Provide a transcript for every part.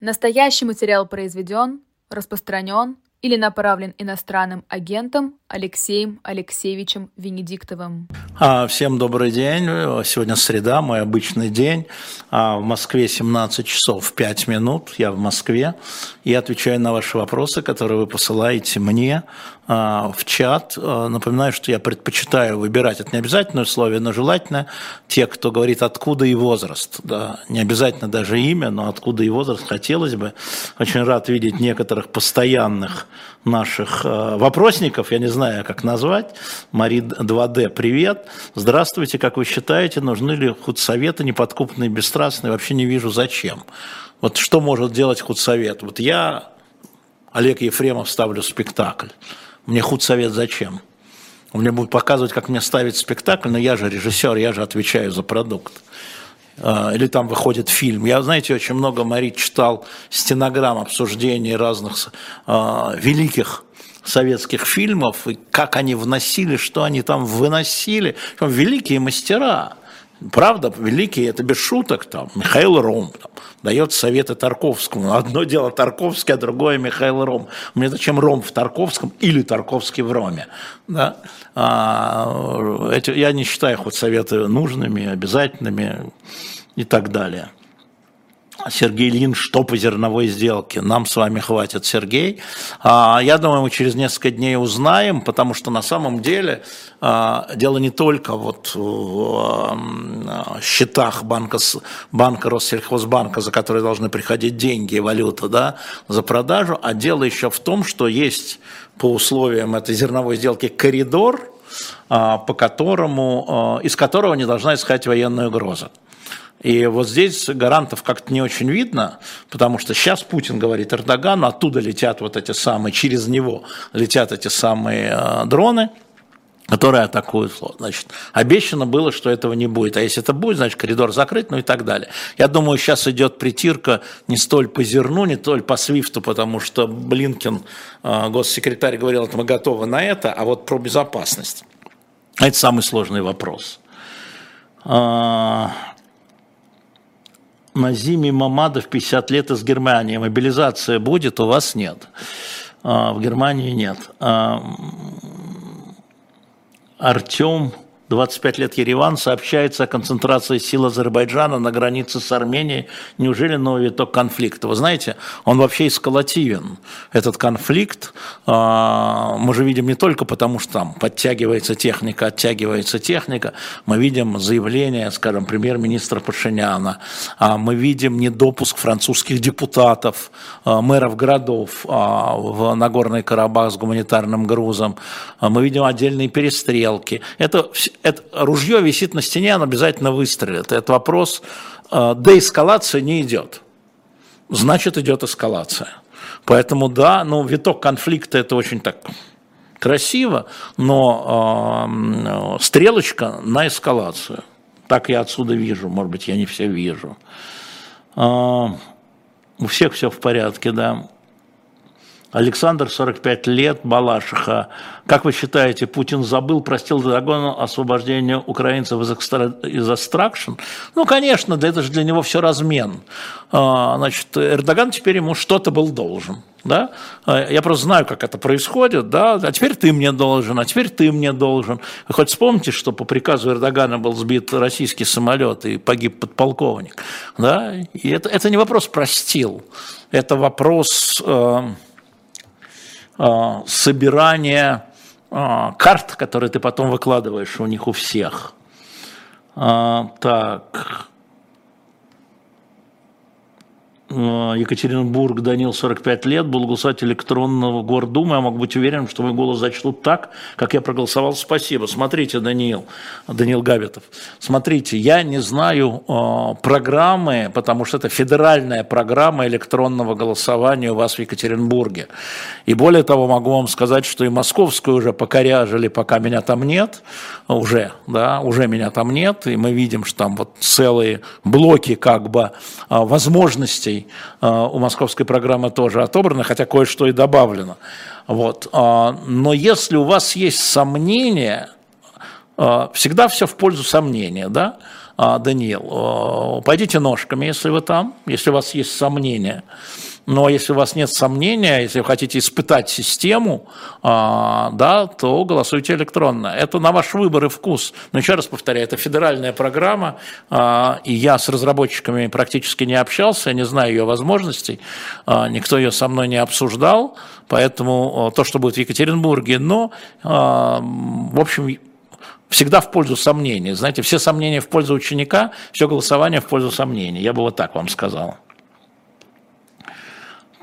Настоящий материал произведен, распространен или направлен иностранным агентом Алексеем Алексеевичем Венедиктовым. А, всем добрый день. Сегодня среда, мой обычный день. А, в Москве 17 часов 5 минут. Я в Москве. И отвечаю на ваши вопросы, которые вы посылаете мне а, в чат. Напоминаю, что я предпочитаю выбирать, это не обязательное условие, но желательно те, кто говорит откуда и возраст. Да, не обязательно даже имя, но откуда и возраст хотелось бы. Очень рад видеть некоторых постоянных наших вопросников, я не знаю, как назвать. Мари 2D, привет. Здравствуйте, как вы считаете, нужны ли худсоветы неподкупные, бесстрастные? Вообще не вижу, зачем. Вот что может делать худсовет? Вот я, Олег Ефремов, ставлю спектакль. Мне худсовет зачем? Мне будут показывать, как мне ставить спектакль, но я же режиссер, я же отвечаю за продукт или там выходит фильм. Я, знаете, очень много, Мари, читал стенограмм обсуждений разных э, великих советских фильмов, и как они вносили, что они там выносили. Великие мастера, правда, великие, это без шуток, там, Михаил Ром там, дает советы Тарковскому. Одно дело Тарковский, а другое Михаил Ром. Мне зачем Ром в Тарковском или Тарковский в Роме? Да? А, эти, я не считаю хоть советы нужными, обязательными и так далее. Сергей Лин, что по зерновой сделке. Нам с вами хватит, Сергей. А, я думаю, мы через несколько дней узнаем, потому что на самом деле а, дело не только вот в счетах банка, банка Россельхозбанка, за которые должны приходить деньги и валюта да, за продажу, а дело еще в том, что есть по условиям этой зерновой сделки коридор, а, по которому, из которого не должна исходить военная угроза. И вот здесь гарантов как-то не очень видно, потому что сейчас Путин говорит Эрдогану, оттуда летят вот эти самые, через него летят эти самые э, дроны, которые атакуют флот. Значит, обещано было, что этого не будет. А если это будет, значит, коридор закрыт, ну и так далее. Я думаю, сейчас идет притирка не столь по зерну, не столь по свифту, потому что Блинкин, э, госсекретарь, говорил, что мы готовы на это, а вот про безопасность. Это самый сложный вопрос. Назими Мамадов 50 лет из Германии. Мобилизация будет, у вас нет. А, в Германии нет. А, Артем 25 лет Ереван сообщается о концентрации сил Азербайджана на границе с Арменией. Неужели новый виток конфликта? Вы знаете, он вообще эскалативен. Этот конфликт а, мы же видим не только потому, что там подтягивается техника, оттягивается техника. Мы видим заявление, скажем, премьер-министра Пашиняна. А, мы видим недопуск французских депутатов, а, мэров городов в Нагорный Карабах с гуманитарным грузом. Мы видим отдельные перестрелки. Это это ружье висит на стене, оно обязательно выстрелит. Это вопрос, э, деэскалация не идет. Значит, идет эскалация. Поэтому да, ну, виток конфликта это очень так красиво, но э, стрелочка на эскалацию. Так я отсюда вижу, может быть, я не все вижу. Э, у всех все в порядке, да. Александр, 45 лет, Балашиха. Как вы считаете, Путин забыл, простил Эрдогану освобождение украинцев из, экстра... из extraction? Ну, конечно, да это же для него все размен. А, значит, Эрдоган теперь ему что-то был должен. Да? А, я просто знаю, как это происходит. Да? А теперь ты мне должен, а теперь ты мне должен. Вы хоть вспомните, что по приказу Эрдогана был сбит российский самолет и погиб подполковник. Да? И это, это не вопрос простил, это вопрос... Э, собирание а, карт, которые ты потом выкладываешь у них у всех. А, так. Э, Екатеринбург, Данил, 45 лет, был голосовать электронного гордумы. Я могу быть уверен, что мой голос зачтут так, как я проголосовал. Спасибо. Смотрите, Даниил, Даниил Гавитов. Смотрите, я не знаю э, программы, потому что это федеральная программа электронного голосования у вас в Екатеринбурге. И более того, могу вам сказать, что и московскую уже покоряжили, пока меня там нет. Уже, да, уже меня там нет. И мы видим, что там вот целые блоки как бы э, возможностей Э, у московской программы тоже отобрано, хотя кое-что и добавлено. Вот. А, но если у вас есть сомнения, э, всегда все в пользу сомнения, да? Даниил, пойдите ножками, если вы там, если у вас есть сомнения. Но если у вас нет сомнения, если вы хотите испытать систему, а, да, то голосуйте электронно. Это на ваш выбор и вкус. Но еще раз повторяю, это федеральная программа, а, и я с разработчиками практически не общался, я не знаю ее возможностей, а, никто ее со мной не обсуждал, поэтому то, что будет в Екатеринбурге, но, в общем, всегда в пользу сомнений. Знаете, все сомнения в пользу ученика, все голосование в пользу сомнений. Я бы вот так вам сказал.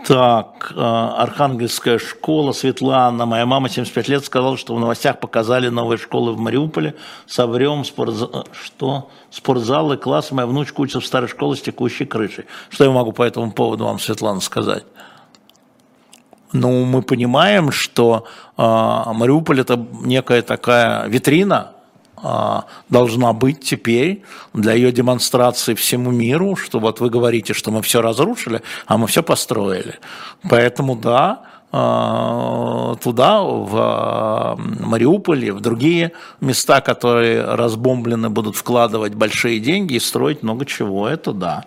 Так, э, Архангельская школа, Светлана. Моя мама 75 лет сказала, что в новостях показали новые школы в Мариуполе. Соврем, спортзал, что? Спортзалы, классы. Моя внучка учится в старой школе с текущей крышей. Что я могу по этому поводу вам, Светлана, сказать? Ну, мы понимаем, что э, Мариуполь это некая такая витрина, должна быть теперь для ее демонстрации всему миру, что вот вы говорите, что мы все разрушили, а мы все построили. Поэтому да, а, туда, в а, Мариуполе, в другие места, которые разбомблены, будут вкладывать большие деньги и строить много чего. Это да,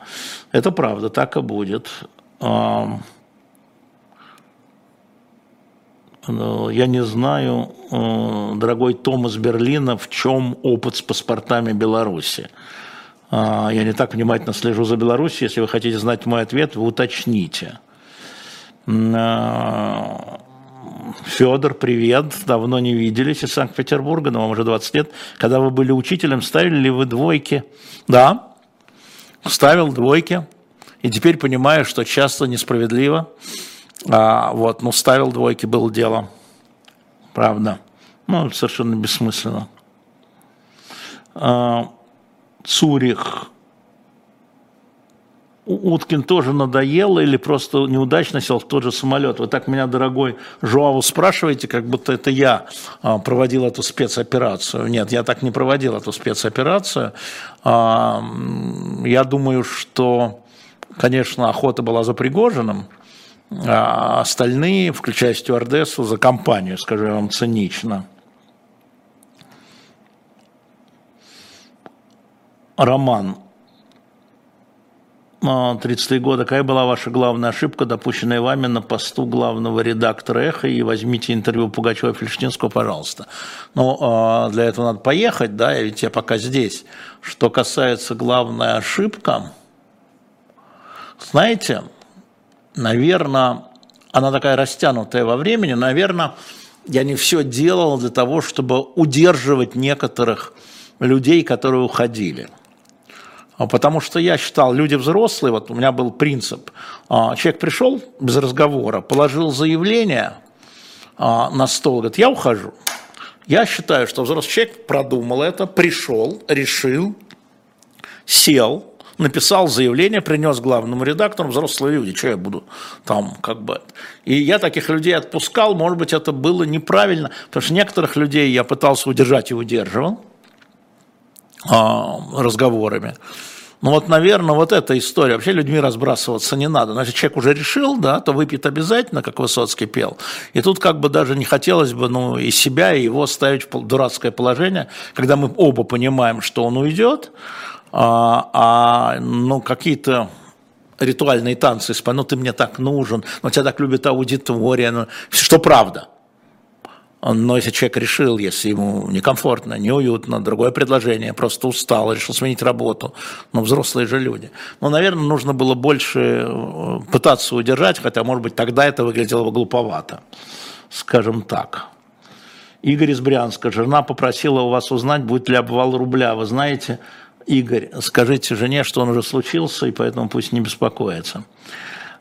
это правда, так и будет. Я не знаю, э, дорогой Том из Берлина, в чем опыт с паспортами Беларуси. А, я не так внимательно слежу за Беларусью. Если вы хотите знать мой ответ, вы уточните. Федор, привет. Давно не виделись из Санкт-Петербурга, но вам уже 20 лет. Когда вы были учителем, ставили ли вы двойки? Да, ставил двойки. И теперь понимаю, что часто несправедливо а, вот, ну, ставил двойки, было дело. Правда. Ну, совершенно бессмысленно. А, Цурих. Уткин тоже надоело или просто неудачно сел в тот же самолет? Вы так меня, дорогой Жуаву, спрашиваете, как будто это я а, проводил эту спецоперацию. Нет, я так не проводил эту спецоперацию. А, я думаю, что, конечно, охота была за Пригожиным, а остальные, включая стюардессу, за компанию, скажу я вам цинично. Роман. 33 а, года. Какая была ваша главная ошибка, допущенная вами на посту главного редактора «Эхо»? И возьмите интервью Пугачева Фельштинского, пожалуйста. Ну, а, для этого надо поехать, да, ведь я пока здесь. Что касается главной ошибки, знаете, наверное, она такая растянутая во времени, наверное, я не все делал для того, чтобы удерживать некоторых людей, которые уходили. А потому что я считал, люди взрослые, вот у меня был принцип, а, человек пришел без разговора, положил заявление а, на стол, говорит, я ухожу. Я считаю, что взрослый человек продумал это, пришел, решил, сел, написал заявление, принес главному редактору, взрослые люди, что я буду там как бы. И я таких людей отпускал, может быть, это было неправильно, потому что некоторых людей я пытался удержать и удерживал а, разговорами. Ну вот, наверное, вот эта история. Вообще людьми разбрасываться не надо. Значит, человек уже решил, да, то выпьет обязательно, как Высоцкий пел. И тут как бы даже не хотелось бы, ну, и себя, и его ставить в дурацкое положение, когда мы оба понимаем, что он уйдет, а, а ну, какие-то ритуальные танцы, ну ты мне так нужен, но тебя так любит аудитория, ну, что правда. Но если человек решил, если ему некомфортно, неуютно, другое предложение, просто устал, решил сменить работу, ну, взрослые же люди. Ну, наверное, нужно было больше э, пытаться удержать, хотя, может быть, тогда это выглядело бы глуповато, скажем так. Игорь из Брянска. Жена попросила у вас узнать, будет ли обвал рубля. Вы знаете, Игорь, скажите жене, что он уже случился, и поэтому пусть не беспокоится.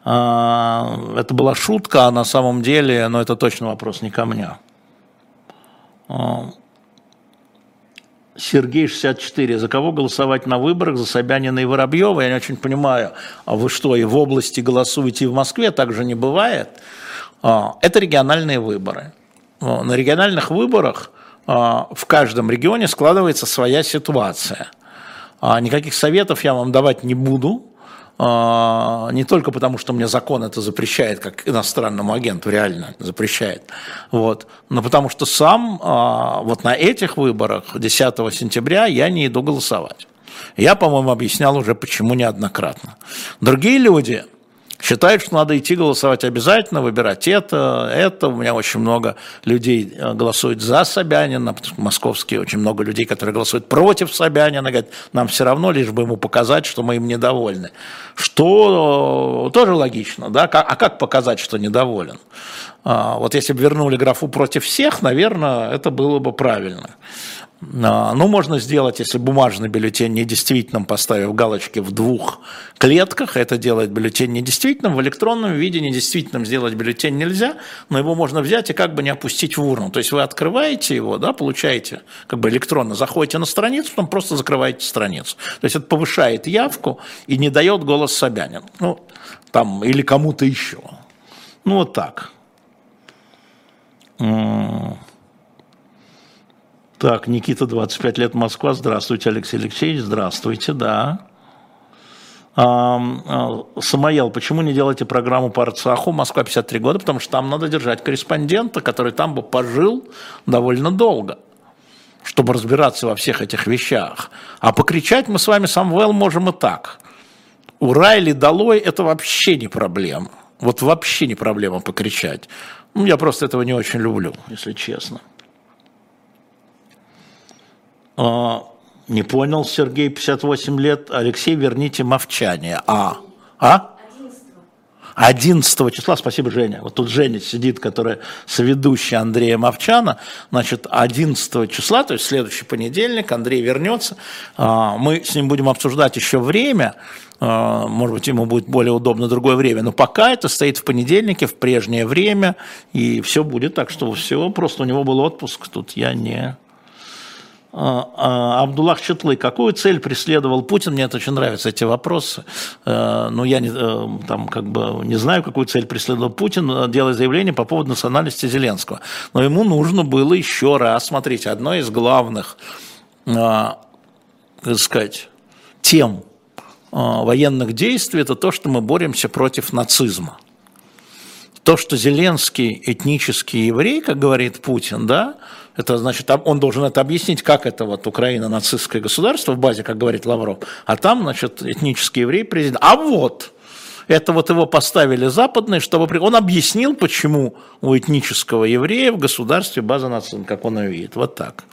А, это была шутка, а на самом деле, но это точно вопрос не ко мне. А, Сергей 64. За кого голосовать на выборах? За Собянина и Воробьева? Я не очень понимаю. А вы что, и в области голосуете, и в Москве? Так же не бывает. А, это региональные выборы. На региональных выборах в каждом регионе складывается своя ситуация – никаких советов я вам давать не буду, а, не только потому, что мне закон это запрещает, как иностранному агенту реально запрещает, вот, но потому что сам а, вот на этих выборах 10 сентября я не иду голосовать. Я, по-моему, объяснял уже, почему неоднократно. Другие люди считают, что надо идти голосовать обязательно, выбирать это, это. У меня очень много людей э, голосуют за Собянина, московские очень много людей, которые голосуют против Собянина, говорят, нам все равно, лишь бы ему показать, что мы им недовольны. Что э, тоже логично, да? А как показать, что недоволен? А, вот если бы вернули графу против всех, наверное, это было бы правильно. А, ну, можно сделать, если бумажный бюллетень недействительным, поставив галочки в двух клетках, это делает бюллетень недействительным. В электронном виде недействительным сделать бюллетень нельзя, но его можно взять и как бы не опустить в урну. То есть вы открываете его, да, получаете как бы электронно, заходите на страницу, потом просто закрываете страницу. То есть это повышает явку и не дает голос Собянин. Ну, там, или кому-то еще. Ну, вот так. Так, Никита, 25 лет, Москва. Здравствуйте, Алексей Алексеевич. Здравствуйте, да. А, Самоел, почему не делаете программу по Арцаху? Москва 53 года, потому что там надо держать корреспондента, который там бы пожил довольно долго, чтобы разбираться во всех этих вещах. А покричать мы с вами, Самвел, можем и так. Ура или долой – это вообще не проблема. Вот вообще не проблема покричать. Ну, я просто этого не очень люблю, если честно. А, не понял, Сергей, 58 лет. Алексей, верните мовчание. А? А? 11 числа, спасибо, Женя. Вот тут Женя сидит, которая соведущая Андрея Мовчана. Значит, 11 числа, то есть следующий понедельник, Андрей вернется. А, мы с ним будем обсуждать еще время. А, может быть, ему будет более удобно другое время. Но пока это стоит в понедельнике, в прежнее время. И все будет так, что все. Просто у него был отпуск. Тут я не Абдуллах Четлы, какую цель преследовал Путин? Мне это очень нравятся эти вопросы. Э, но я не, э, там, как бы, не знаю, какую цель преследовал Путин, э, делая заявление по поводу национальности Зеленского. Но ему нужно было еще раз, смотрите, одно из главных, как сказать, тем военных действий – это то, что мы боремся против нацизма то, что Зеленский этнический еврей, как говорит Путин, да, это значит, он должен это объяснить, как это вот Украина нацистское государство в базе, как говорит Лавров, а там, значит, этнический еврей президент. А вот, это вот его поставили западные, чтобы он объяснил, почему у этнического еврея в государстве база нацизма, как он ее видит. Вот так.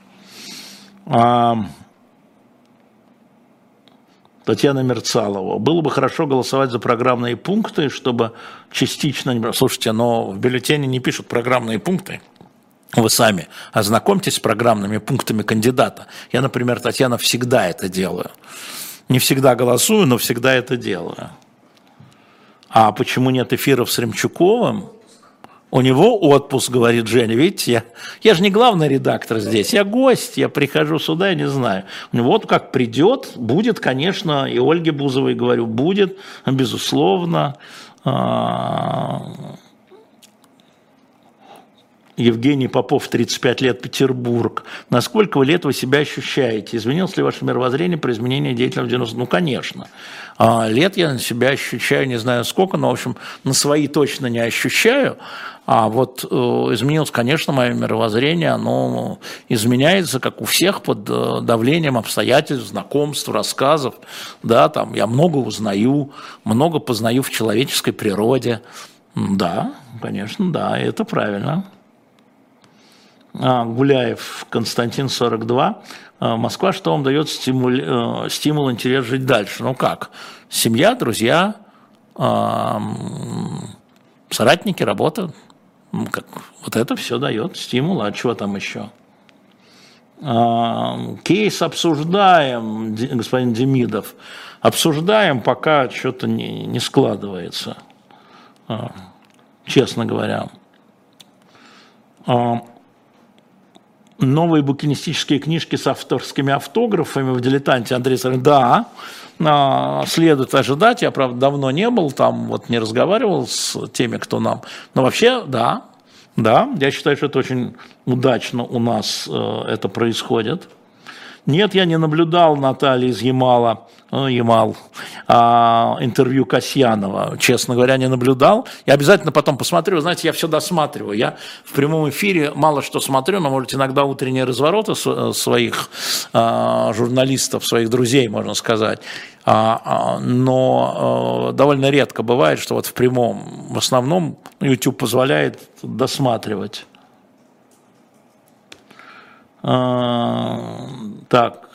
Татьяна Мерцалова. Было бы хорошо голосовать за программные пункты, чтобы частично... Слушайте, но в бюллетене не пишут программные пункты. Вы сами ознакомьтесь с программными пунктами кандидата. Я, например, Татьяна, всегда это делаю. Не всегда голосую, но всегда это делаю. А почему нет эфиров с Ремчуковым? У него отпуск, говорит Женя. Видите, я, я же не главный редактор здесь, я гость, я прихожу сюда, я не знаю. У него вот как придет, будет, конечно, и Ольге Бузовой говорю, будет, безусловно. А, Евгений Попов, 35 лет, Петербург. Насколько вы лет вы себя ощущаете? Изменилось ли ваше мировоззрение при изменении деятельности в 90 Ну, конечно. А лет я на себя ощущаю, не знаю сколько, но, в общем, на свои точно не ощущаю. А вот э, изменилось, конечно, мое мировоззрение, оно изменяется, как у всех, под э, давлением обстоятельств, знакомств, рассказов. Да, там я много узнаю, много познаю в человеческой природе. Да, конечно, да, это правильно. А, Гуляев Константин 42. А, Москва, что вам дает стимул, э, стимул, интерес жить дальше? Ну как? Семья, друзья, соратники, работа. Как, вот это все дает стимул, а чего там еще? Кейс обсуждаем, господин Демидов. Обсуждаем, пока что-то не, не складывается, а, честно говоря новые букинистические книжки с авторскими автографами в «Дилетанте» Андрей Сарин, да, а, следует ожидать. Я, правда, давно не был там, вот не разговаривал с теми, кто нам. Но вообще, да, да, я считаю, что это очень удачно у нас э, это происходит. Нет, я не наблюдал Натальи из Ямала, Ямал, а, интервью Касьянова. Честно говоря, не наблюдал. Я обязательно потом посмотрю. Знаете, я все досматриваю. Я в прямом эфире мало что смотрю, но, может, иногда утренние развороты своих а, журналистов, своих друзей, можно сказать. А, а, но а, довольно редко бывает, что вот в прямом, в основном YouTube позволяет досматривать. Так,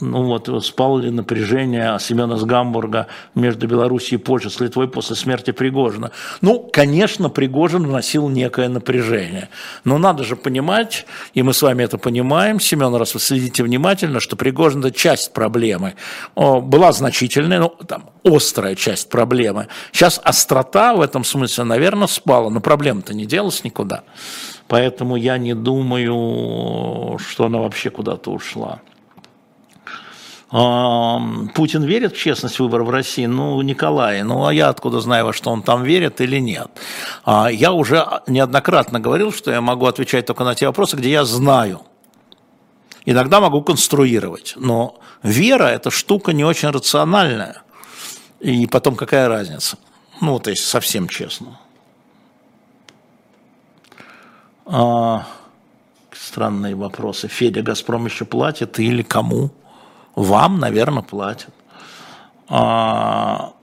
ну вот, спал ли напряжение Семена с Гамбурга между Белоруссией и Польшей с Литвой после смерти Пригожина? Ну, конечно, Пригожин вносил некое напряжение. Но надо же понимать, и мы с вами это понимаем, Семен, раз вы следите внимательно, что Пригожин – это часть проблемы. Была значительная, ну, там, острая часть проблемы. Сейчас острота в этом смысле, наверное, спала, но проблема-то не делась никуда. Поэтому я не думаю, что она вообще куда-то ушла. Путин верит в честность выборов в России? Ну, Николай, ну а я откуда знаю, во что он там верит или нет? А, я уже неоднократно говорил, что я могу отвечать только на те вопросы, где я знаю. Иногда могу конструировать, но вера – это штука не очень рациональная. И потом какая разница? Ну, то есть совсем честно. А, странные вопросы. Федя, Газпром еще платит или кому? Вам, наверное, платят. А,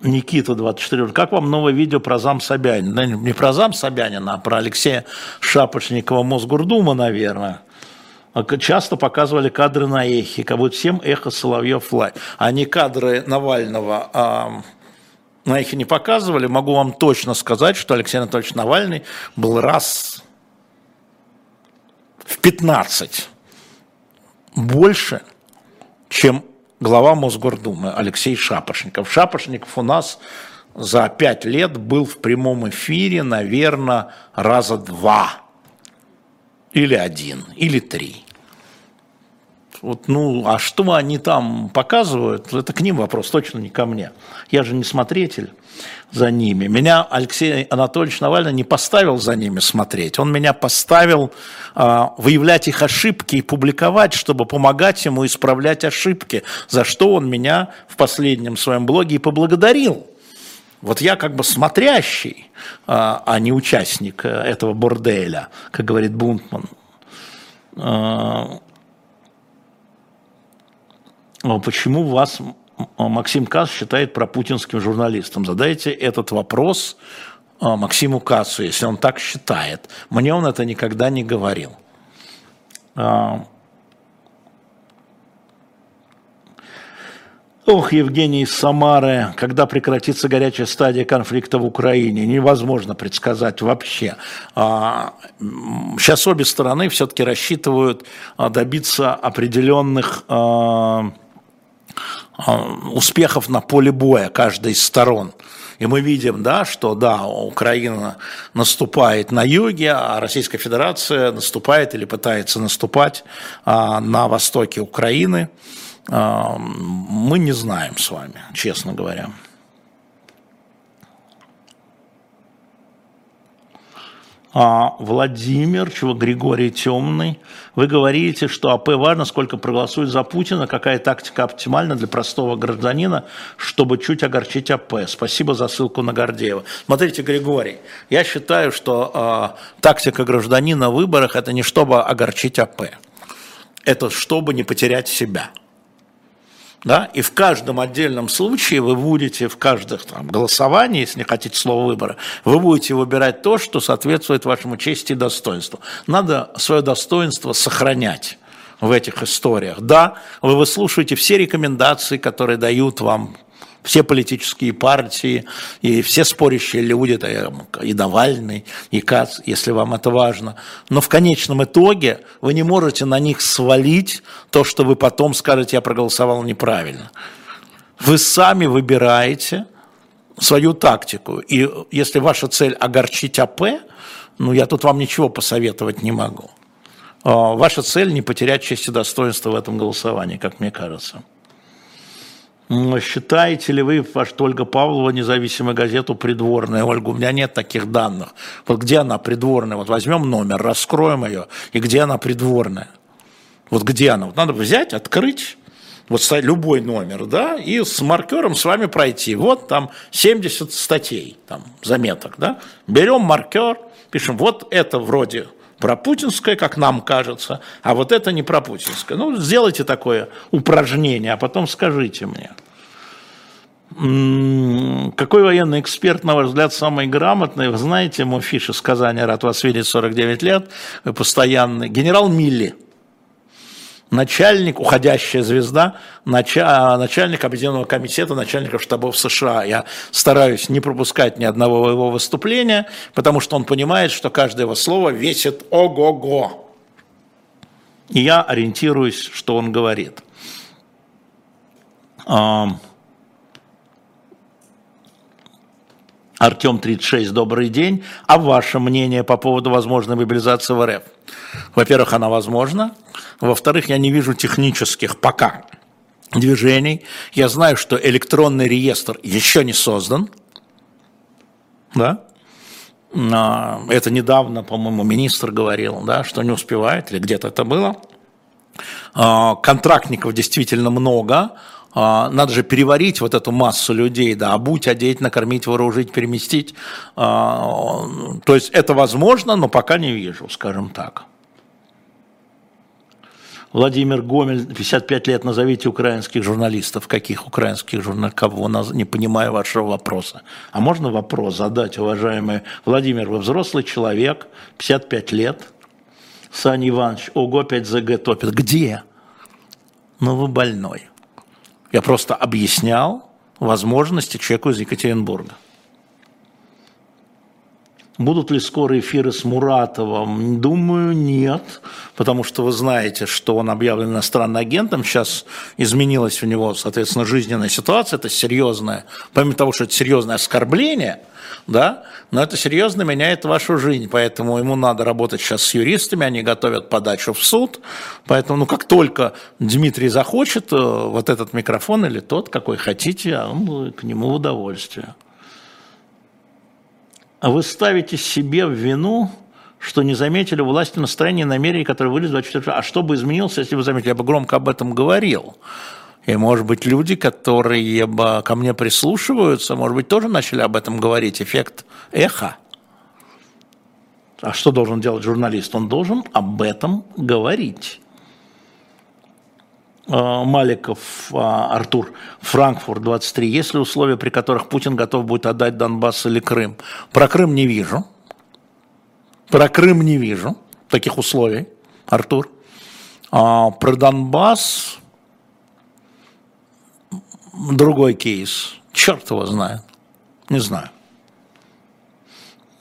Никита 24. Как вам новое видео про зам Собянина? Не про зам Собянина, а про Алексея Шапошникова Мосгордума, наверное. А часто показывали кадры на эхе, как будто всем эхо Соловьев лай. А не кадры Навального а, на эхе не показывали. Могу вам точно сказать, что Алексей Анатольевич Навальный был раз в 15 больше – чем глава Мосгордумы Алексей Шапошников. Шапошников у нас за пять лет был в прямом эфире, наверное, раза два. Или один, или три. Вот, ну, а что они там показывают, это к ним вопрос, точно не ко мне. Я же не смотритель за ними. Меня Алексей Анатольевич Навальный не поставил за ними смотреть. Он меня поставил э, выявлять их ошибки и публиковать, чтобы помогать ему исправлять ошибки, за что он меня в последнем своем блоге и поблагодарил. Вот я как бы смотрящий, а, а не участник э, этого борделя, как говорит Бунтман. А, почему вас Максим Касс считает пропутинским журналистом? Задайте этот вопрос а, Максиму Кассу, если он так считает. Мне он это никогда не говорил. А, Ох, Евгений из Самары, когда прекратится горячая стадия конфликта в Украине, невозможно предсказать вообще. Сейчас обе стороны все-таки рассчитывают добиться определенных а, успехов на поле боя каждой из сторон. И мы видим, да, что да, Украина наступает на юге, а Российская Федерация наступает или пытается наступать а, на востоке Украины. А, мы не знаем с вами, честно говоря. Владимир, чего Григорий Темный, вы говорите, что АП важно, сколько проголосует за Путина, какая тактика оптимальна для простого гражданина, чтобы чуть огорчить АП. Спасибо за ссылку на Гордеева. Смотрите, Григорий, я считаю, что э, тактика гражданина в выборах – это не чтобы огорчить АП, это чтобы не потерять себя – да, и в каждом отдельном случае вы будете в каждых там, голосовании, если не хотите слова выбора, вы будете выбирать то, что соответствует вашему чести и достоинству. Надо свое достоинство сохранять в этих историях. Да, вы выслушиваете все рекомендации, которые дают вам все политические партии и все спорящие люди, и Навальный, и Кац, если вам это важно. Но в конечном итоге вы не можете на них свалить то, что вы потом скажете, я проголосовал неправильно. Вы сами выбираете свою тактику. И если ваша цель огорчить АП, ну я тут вам ничего посоветовать не могу. А, ваша цель не потерять честь и достоинство в этом голосовании, как мне кажется. Считаете ли вы, что Ольга Павлова независимую газету придворная? Ольга, у меня нет таких данных. Вот где она придворная? Вот возьмем номер, раскроем ее, и где она придворная? Вот где она? Вот надо взять, открыть, вот любой номер, да, и с маркером с вами пройти. Вот там 70 статей, там, заметок, да. Берем маркер, пишем, вот это вроде пропутинское, как нам кажется, а вот это не пропутинское. Ну, сделайте такое упражнение, а потом скажите мне. Какой военный эксперт, на ваш взгляд, самый грамотный? Вы знаете, мой фиш из Казани, рад вас видеть, 49 лет, вы постоянный. Генерал Милли, начальник, уходящая звезда, начальник Объединенного комитета начальников штабов США. Я стараюсь не пропускать ни одного его выступления, потому что он понимает, что каждое его слово весит ого-го. И я ориентируюсь, что он говорит. Артем 36, добрый день. А ваше мнение по поводу возможной мобилизации в РФ? Во-первых, она возможна. Во-вторых, я не вижу технических пока движений. Я знаю, что электронный реестр еще не создан. Да? А, это недавно, по-моему, министр говорил, да, что не успевает, или где-то это было. А, контрактников действительно много, а, надо же переварить вот эту массу людей, да, обуть, одеть, накормить, вооружить, переместить. То есть это возможно, но пока не вижу, скажем так. Владимир Гомель, 55 лет, назовите украинских журналистов. Каких украинских журналистов? Кого? Не понимаю вашего вопроса. А можно вопрос задать, уважаемый Владимир? Вы взрослый человек, 55 лет. Саня Иванович, ого, опять ЗГ топит. Где? Ну, вы больной. Я просто объяснял возможности человеку из Екатеринбурга. Будут ли скоро эфиры с Муратовым? Думаю, нет, потому что вы знаете, что он объявлен иностранным агентом. Сейчас изменилась у него, соответственно, жизненная ситуация. Это серьезное, помимо того, что это серьезное оскорбление, да, но это серьезно меняет вашу жизнь, поэтому ему надо работать сейчас с юристами, они готовят подачу в суд, поэтому, ну, как только Дмитрий захочет, э, вот этот микрофон или тот, какой хотите, а он к нему в удовольствие. А вы ставите себе в вину, что не заметили власти настроения и намерений, которые вылезли 24 А что бы изменилось, если бы заметили? Я бы громко об этом говорил. И, может быть, люди, которые ко мне прислушиваются, может быть, тоже начали об этом говорить. Эффект эха. А что должен делать журналист? Он должен об этом говорить. А, Маликов а, Артур, Франкфурт 23. Есть ли условия, при которых Путин готов будет отдать Донбасс или Крым? Про Крым не вижу. Про Крым не вижу таких условий, Артур. А про Донбасс другой кейс. Черт его знает. Не знаю.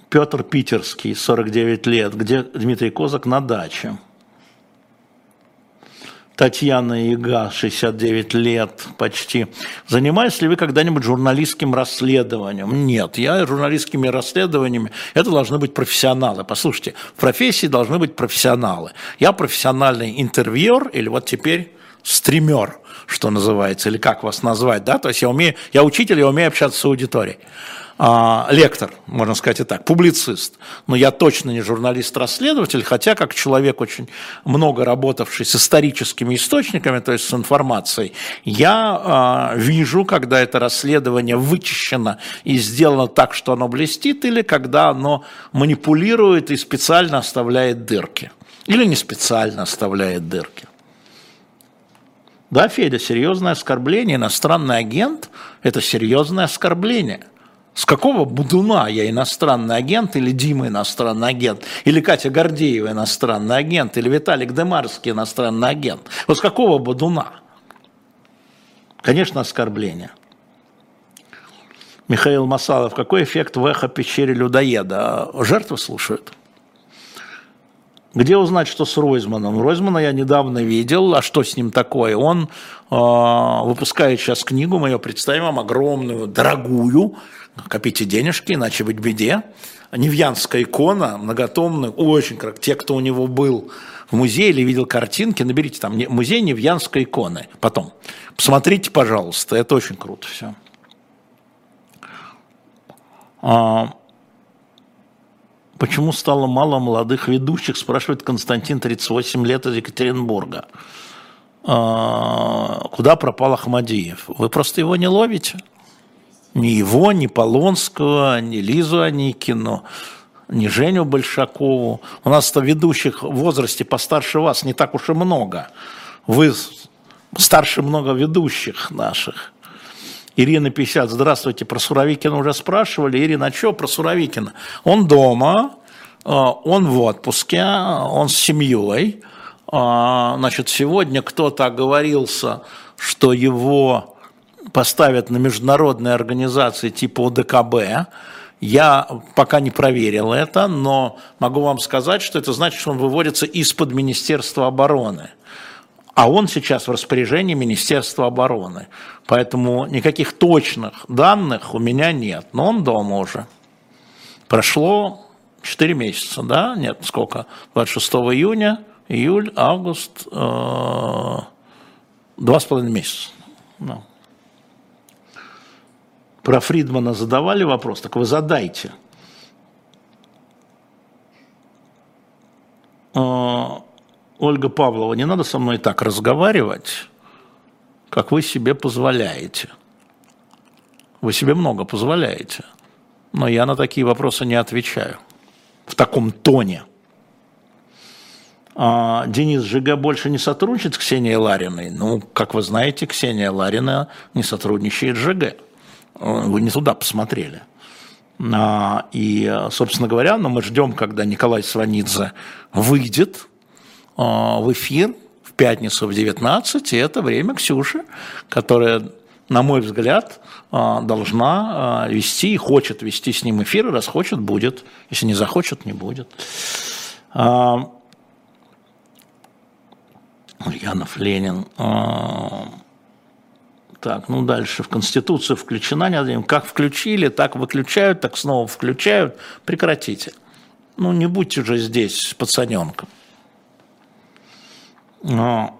Петр Питерский, 49 лет. Где Дмитрий Козак? На даче. Татьяна Ига, 69 лет почти. Занимались ли вы когда-нибудь журналистским расследованием? Нет, я журналистскими расследованиями, это должны быть профессионалы. Послушайте, в профессии должны быть профессионалы. Я профессиональный интервьюер или вот теперь стример, что называется, или как вас назвать, да, то есть я умею, я учитель, я умею общаться с аудиторией. А, лектор, можно сказать и так, публицист. Но я точно не журналист-расследователь, хотя как человек, очень много работавший с историческими источниками, то есть с информацией, я а, вижу, когда это расследование вычищено и сделано так, что оно блестит, или когда оно манипулирует и специально оставляет дырки. Или не специально оставляет дырки. Да, Федя, серьезное оскорбление, иностранный агент – это серьезное оскорбление – с какого будуна я иностранный агент, или Дима иностранный агент, или Катя Гордеева иностранный агент, или Виталик Демарский иностранный агент? Вот с какого будуна? Конечно, оскорбление. Михаил Масалов, какой эффект в эхо пещере людоеда? Жертвы слушают. Где узнать, что с Ройзманом? Ройзмана я недавно видел, а что с ним такое? Он э, выпускает сейчас книгу, мы ее представим вам, огромную, дорогую, копите денежки, иначе быть беде. Невьянская икона, многотомная, очень как те, кто у него был в музее или видел картинки, наберите там музей Невьянской иконы потом. Посмотрите, пожалуйста, это очень круто все. Почему стало мало молодых ведущих, спрашивает Константин, 38 лет из Екатеринбурга. А, куда пропал Ахмадиев? Вы просто его не ловите. Ни его, ни Полонского, ни Лизу Аникину, ни Женю Большакову. У нас-то ведущих в возрасте постарше вас не так уж и много. Вы старше много ведущих наших. Ирина 50, здравствуйте, про Суровикина уже спрашивали. Ирина, а что про Суровикина? Он дома, а, он в отпуске, он с семьей. А, значит, сегодня кто-то оговорился, что его поставят на международные организации типа ОДКБ. Я пока не проверил это, но могу вам сказать, что это значит, что он выводится из-под Министерства обороны. А он сейчас в распоряжении Министерства обороны. Поэтому никаких точных данных у меня нет. Но он дома уже. Прошло 4 месяца, да? Нет, сколько? 26 июня, июль, август, э, два с половиной месяца. No. Про Фридмана задавали вопрос, так вы задайте. Э, Ольга Павлова, не надо со мной так разговаривать, как вы себе позволяете. Вы себе много позволяете, но я на такие вопросы не отвечаю в таком тоне. А Денис ЖГ больше не сотрудничает с Ксенией Лариной. Ну, как вы знаете, Ксения Ларина не сотрудничает с ЖГ. Вы не туда посмотрели. А, и, собственно говоря, ну, мы ждем, когда Николай Сванидзе выйдет в эфир в пятницу в 19, и это время Ксюши, которая, на мой взгляд, а, должна а, вести и хочет вести с ним эфир, раз хочет, будет. Если не захочет, не будет. Ульянов Ленин. Так, ну дальше. В Конституцию включена, как включили, так выключают, так снова включают. Прекратите. Ну, не будьте же здесь пацаненком. Но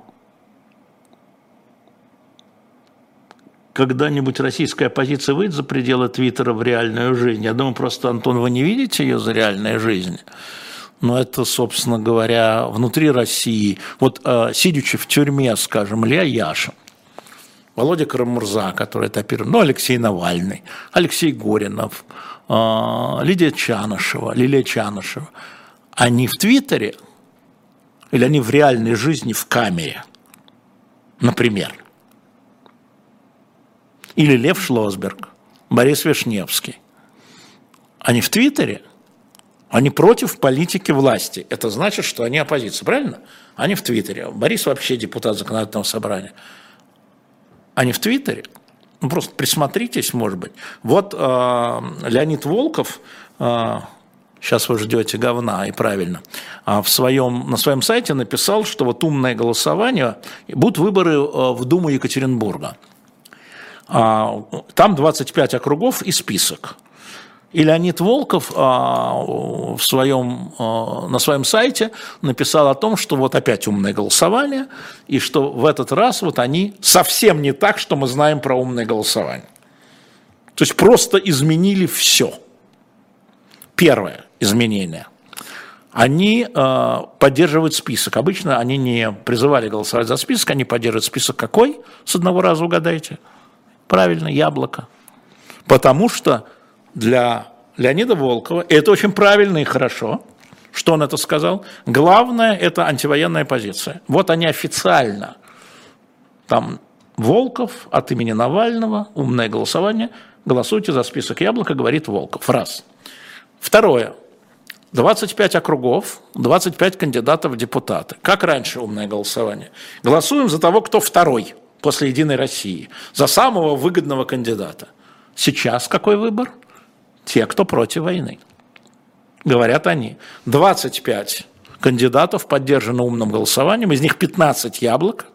когда-нибудь российская оппозиция выйдет за пределы Твиттера в реальную жизнь? Я думаю, просто, Антон, вы не видите ее за реальную жизнь. Но это, собственно говоря, внутри России. Вот э, сидячи в тюрьме, скажем, Илья Яшин, Володя Карамурза, который этапирован, ну, Алексей Навальный, Алексей Горинов, э, Лидия Чанышева, Лилия Чанышева, они в Твиттере – или они в реальной жизни в камере, например. Или Лев Шлосберг, Борис Вишневский. Они в Твиттере, они против политики власти. Это значит, что они оппозиция, правильно? Они в Твиттере. Борис вообще депутат законодательного собрания. Они в Твиттере. Ну, просто присмотритесь, может быть. Вот э, Леонид Волков, э, сейчас вы ждете говна, и правильно, а в своем, на своем сайте написал, что вот умное голосование, будут выборы э, в Думу Екатеринбурга. А, там 25 округов и список. И Леонид Волков а, в своем, на своем сайте написал о том, что вот опять умное голосование, и что в этот раз вот они совсем не так, что мы знаем про умное голосование. То есть просто изменили все. Первое изменения, они э, поддерживают список. Обычно они не призывали голосовать за список, они поддерживают список какой? С одного раза угадайте. Правильно, яблоко. Потому что для Леонида Волкова, это очень правильно и хорошо, что он это сказал, главное – это антивоенная позиция. Вот они официально, там Волков от имени Навального, умное голосование, голосуйте за список яблока, говорит Волков. Раз. Второе. 25 округов, 25 кандидатов в депутаты. Как раньше умное голосование. Голосуем за того, кто второй после «Единой России», за самого выгодного кандидата. Сейчас какой выбор? Те, кто против войны. Говорят они. 25 кандидатов поддержаны умным голосованием, из них 15 яблок,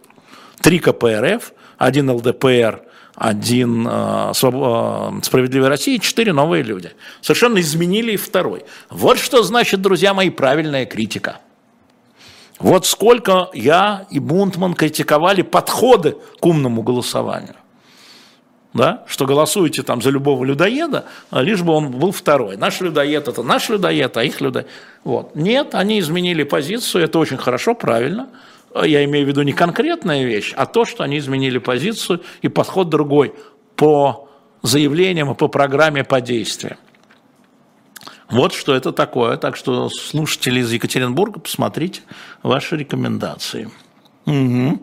3 КПРФ, 1 ЛДПР один э, э, «Справедливой России», четыре новые люди. Совершенно изменили и второй. Вот что значит, друзья мои, правильная критика. Вот сколько я и Бунтман критиковали подходы к умному голосованию. да, что голосуете там за любого людоеда, а лишь бы он был второй. Наш людоед – это наш людоед, а их людоед. Вот. Нет, они изменили позицию, это очень хорошо, правильно. Я имею в виду не конкретная вещь, а то, что они изменили позицию и подход другой по заявлениям и по программе по действиям. Вот что это такое. Так что слушатели из Екатеринбурга, посмотрите ваши рекомендации. Угу.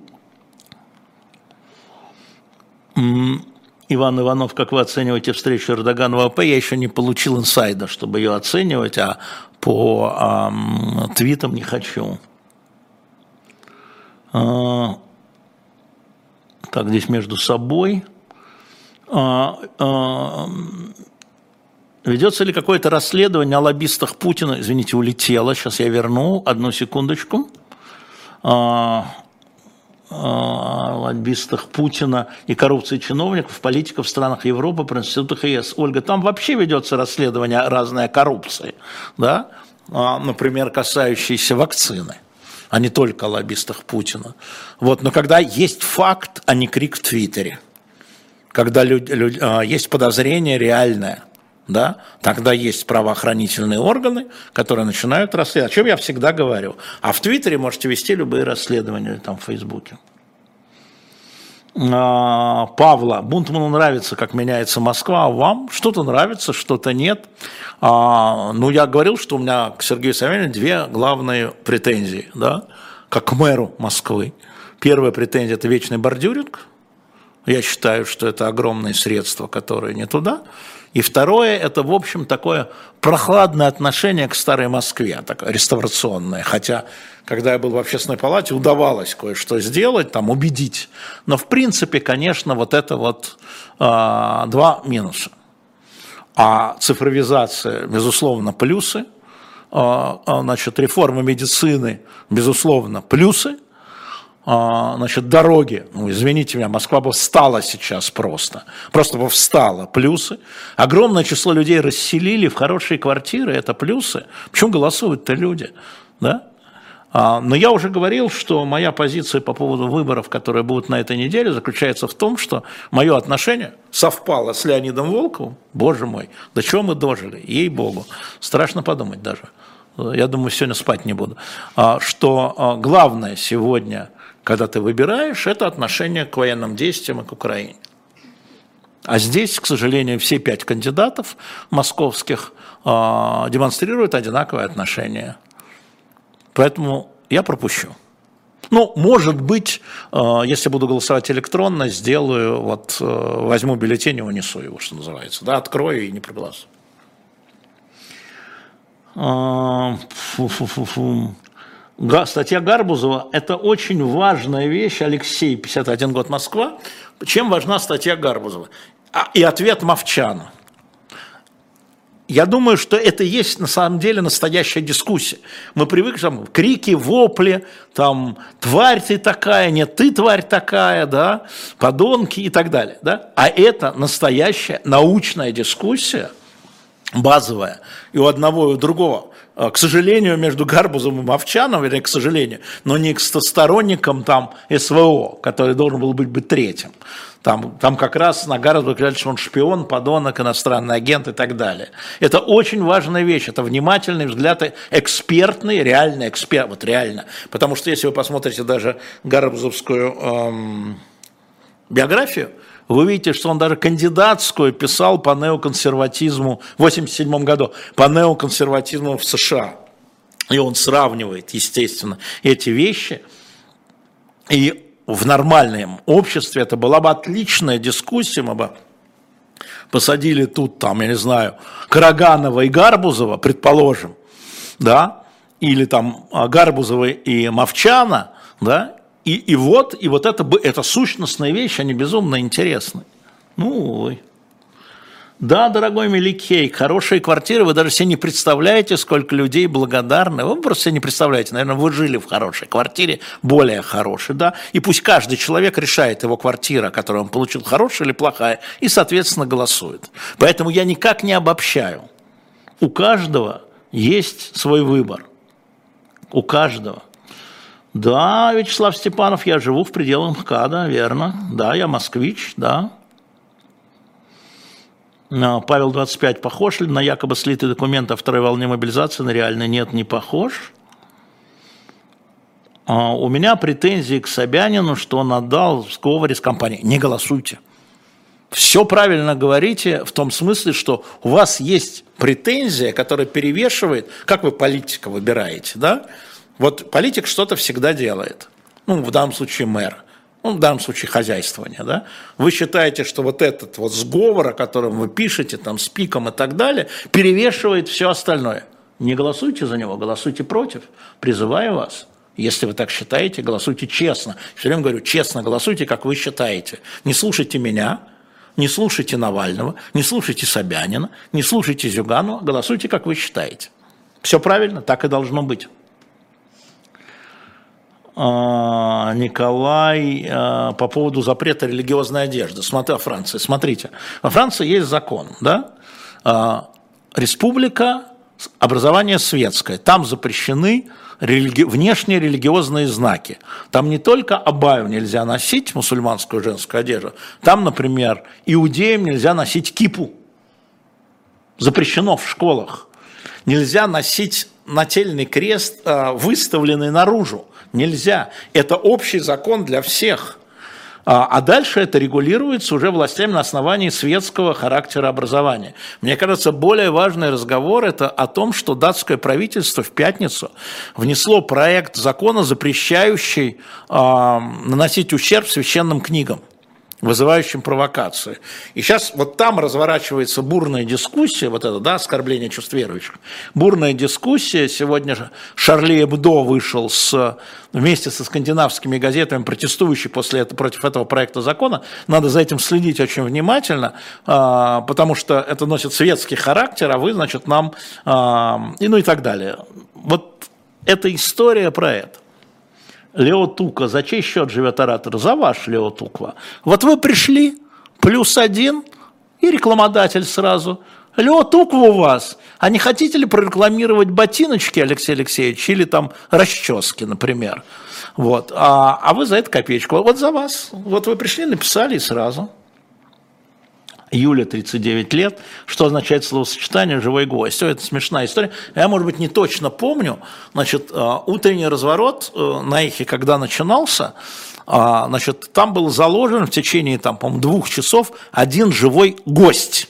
Иван Иванов, как вы оцениваете встречу Эрдогана в АП? Я еще не получил инсайда, чтобы ее оценивать, а по эм, твитам не хочу. А, так, здесь между собой. А, а, ведется ли какое-то расследование о лоббистах Путина? Извините, улетело. Сейчас я верну. Одну секундочку. О лоббистах Путина и коррупции чиновников, политиков в странах Европы про институтах ЕС. Ольга, там вообще ведется расследование разной коррупции, да? Например, касающиеся вакцины, а не только о лоббистах Путина. Вот, но когда есть факт, а не крик в Твиттере, когда люди, люди, а, есть подозрение реальное – да, тогда есть правоохранительные органы, которые начинают расследовать, о чем я всегда говорю. А в Твиттере можете вести любые расследования, там, в Фейсбуке. А, Павла, Бунтману нравится, как меняется Москва, а вам что-то нравится, что-то нет. А, ну, я говорил, что у меня к Сергею Савельевичу две главные претензии, да, как к мэру Москвы. Первая претензия – это вечный бордюринг. Я считаю, что это огромные средства, которые не туда. И второе, это, в общем, такое прохладное отношение к старой Москве, такое реставрационное. Хотя, когда я был в общественной палате, удавалось кое-что сделать, там, убедить. Но, в принципе, конечно, вот это вот э, два минуса. А цифровизация, безусловно, плюсы. Э, значит, реформа медицины, безусловно, плюсы. А, значит, дороги, ну, извините меня, Москва бы встала сейчас просто, просто бы встала, плюсы. Огромное число людей расселили в хорошие квартиры, это плюсы. Почему голосуют-то люди, да? А, но я уже говорил, что моя позиция по поводу выборов, которые будут на этой неделе, заключается в том, что мое отношение совпало с Леонидом Волковым. Боже мой, до чего мы дожили, ей-богу. Страшно подумать даже. Я думаю, сегодня спать не буду. А, что главное сегодня когда ты выбираешь, это отношение к военным действиям и к Украине. А здесь, к сожалению, все пять кандидатов московских э, демонстрируют одинаковое отношение. Поэтому я пропущу. Ну, может быть, э, если буду голосовать электронно, сделаю, вот э, возьму бюллетень и унесу его, что называется. Да, открою и не проголосую. Статья Гарбузова – это очень важная вещь. Алексей, 51 год, Москва. Чем важна статья Гарбузова? А, и ответ Мовчана. Я думаю, что это есть на самом деле настоящая дискуссия. Мы привыкли, там, крики, вопли, там, тварь ты такая, нет, ты тварь такая, да, подонки и так далее. Да? А это настоящая научная дискуссия, базовая, и у одного, и у другого. А, к сожалению, между Гарбузом и Мовчаном, или к сожалению, но не к сторонникам там СВО, который должен был быть, быть третьим. Там, там как раз на Гарбуза говорят, что он шпион, подонок, иностранный агент и так далее. Это очень важная вещь, это внимательный взгляд, экспертный, реальный эксперт, вот реально. Потому что если вы посмотрите даже Гарбузовскую эм, биографию, вы видите, что он даже кандидатскую писал по неоконсерватизму в 1987 году, по неоконсерватизму в США. И он сравнивает, естественно, эти вещи. И в нормальном обществе это была бы отличная дискуссия, мы бы посадили тут, там, я не знаю, Караганова и Гарбузова, предположим, да, или там Гарбузова и Мовчана, да, и, и вот, и вот это, это сущностная вещь, они безумно интересны. Ну, увы. Да, дорогой Меликей, хорошие квартиры, вы даже себе не представляете, сколько людей благодарны. Вы просто себе не представляете, наверное, вы жили в хорошей квартире, более хорошей, да, и пусть каждый человек решает, его квартира, которую он получил, хорошая или плохая, и, соответственно, голосует. Поэтому я никак не обобщаю. У каждого есть свой выбор. У каждого. Да, Вячеслав Степанов, я живу в пределах МКАДа, верно. Да, я москвич, да. Павел 25 похож ли на якобы слитый документ о второй волне мобилизации? На реально нет, не похож. А, у меня претензии к Собянину, что он отдал в сговоре с компанией. Не голосуйте. Все правильно говорите в том смысле, что у вас есть претензия, которая перевешивает, как вы политика выбираете, да? Вот политик что-то всегда делает. Ну, в данном случае мэр. Ну, в данном случае хозяйствование, да? Вы считаете, что вот этот вот сговор, о котором вы пишете, там, с пиком и так далее, перевешивает все остальное. Не голосуйте за него, голосуйте против. Призываю вас. Если вы так считаете, голосуйте честно. Все время говорю, честно голосуйте, как вы считаете. Не слушайте меня, не слушайте Навального, не слушайте Собянина, не слушайте Зюганова, голосуйте, как вы считаете. Все правильно, так и должно быть. А, Николай а, по поводу запрета религиозной одежды. Смотри, во Франции. Смотрите, во Франции есть закон, да? А, республика, образование светское. Там запрещены религи... внешние религиозные знаки. Там не только абаю нельзя носить, мусульманскую женскую одежду, там, например, иудеям нельзя носить кипу. Запрещено в школах. Нельзя носить нательный крест, выставленный наружу. Нельзя. Это общий закон для всех. А, а дальше это регулируется уже властями на основании светского характера образования. Мне кажется, более важный разговор это о том, что датское правительство в пятницу внесло проект закона, запрещающий э, наносить ущерб священным книгам вызывающим провокации. И сейчас вот там разворачивается бурная дискуссия, вот это, да, оскорбление чувств верующих, бурная дискуссия. Сегодня Шарли Эбдо вышел с, вместе со скандинавскими газетами, протестующий после этого, против этого проекта закона. Надо за этим следить очень внимательно, а, потому что это носит светский характер, а вы, значит, нам, а, и ну и так далее. Вот эта история про это. Лео Тука, за чей счет живет оратор? За ваш Лео Туква. Вот вы пришли, плюс один, и рекламодатель сразу. Лео Туква у вас. А не хотите ли прорекламировать ботиночки, Алексей Алексеевич, или там расчески, например? Вот. А, а вы за это копеечку. Вот за вас. Вот вы пришли, написали и сразу. Юля, 39 лет. Что означает словосочетание «живой гвоздь»? Все, это смешная история. Я, может быть, не точно помню. Значит, э, утренний разворот э, на эхе, когда начинался, э, значит, там был заложен в течение, там, по двух часов один живой гость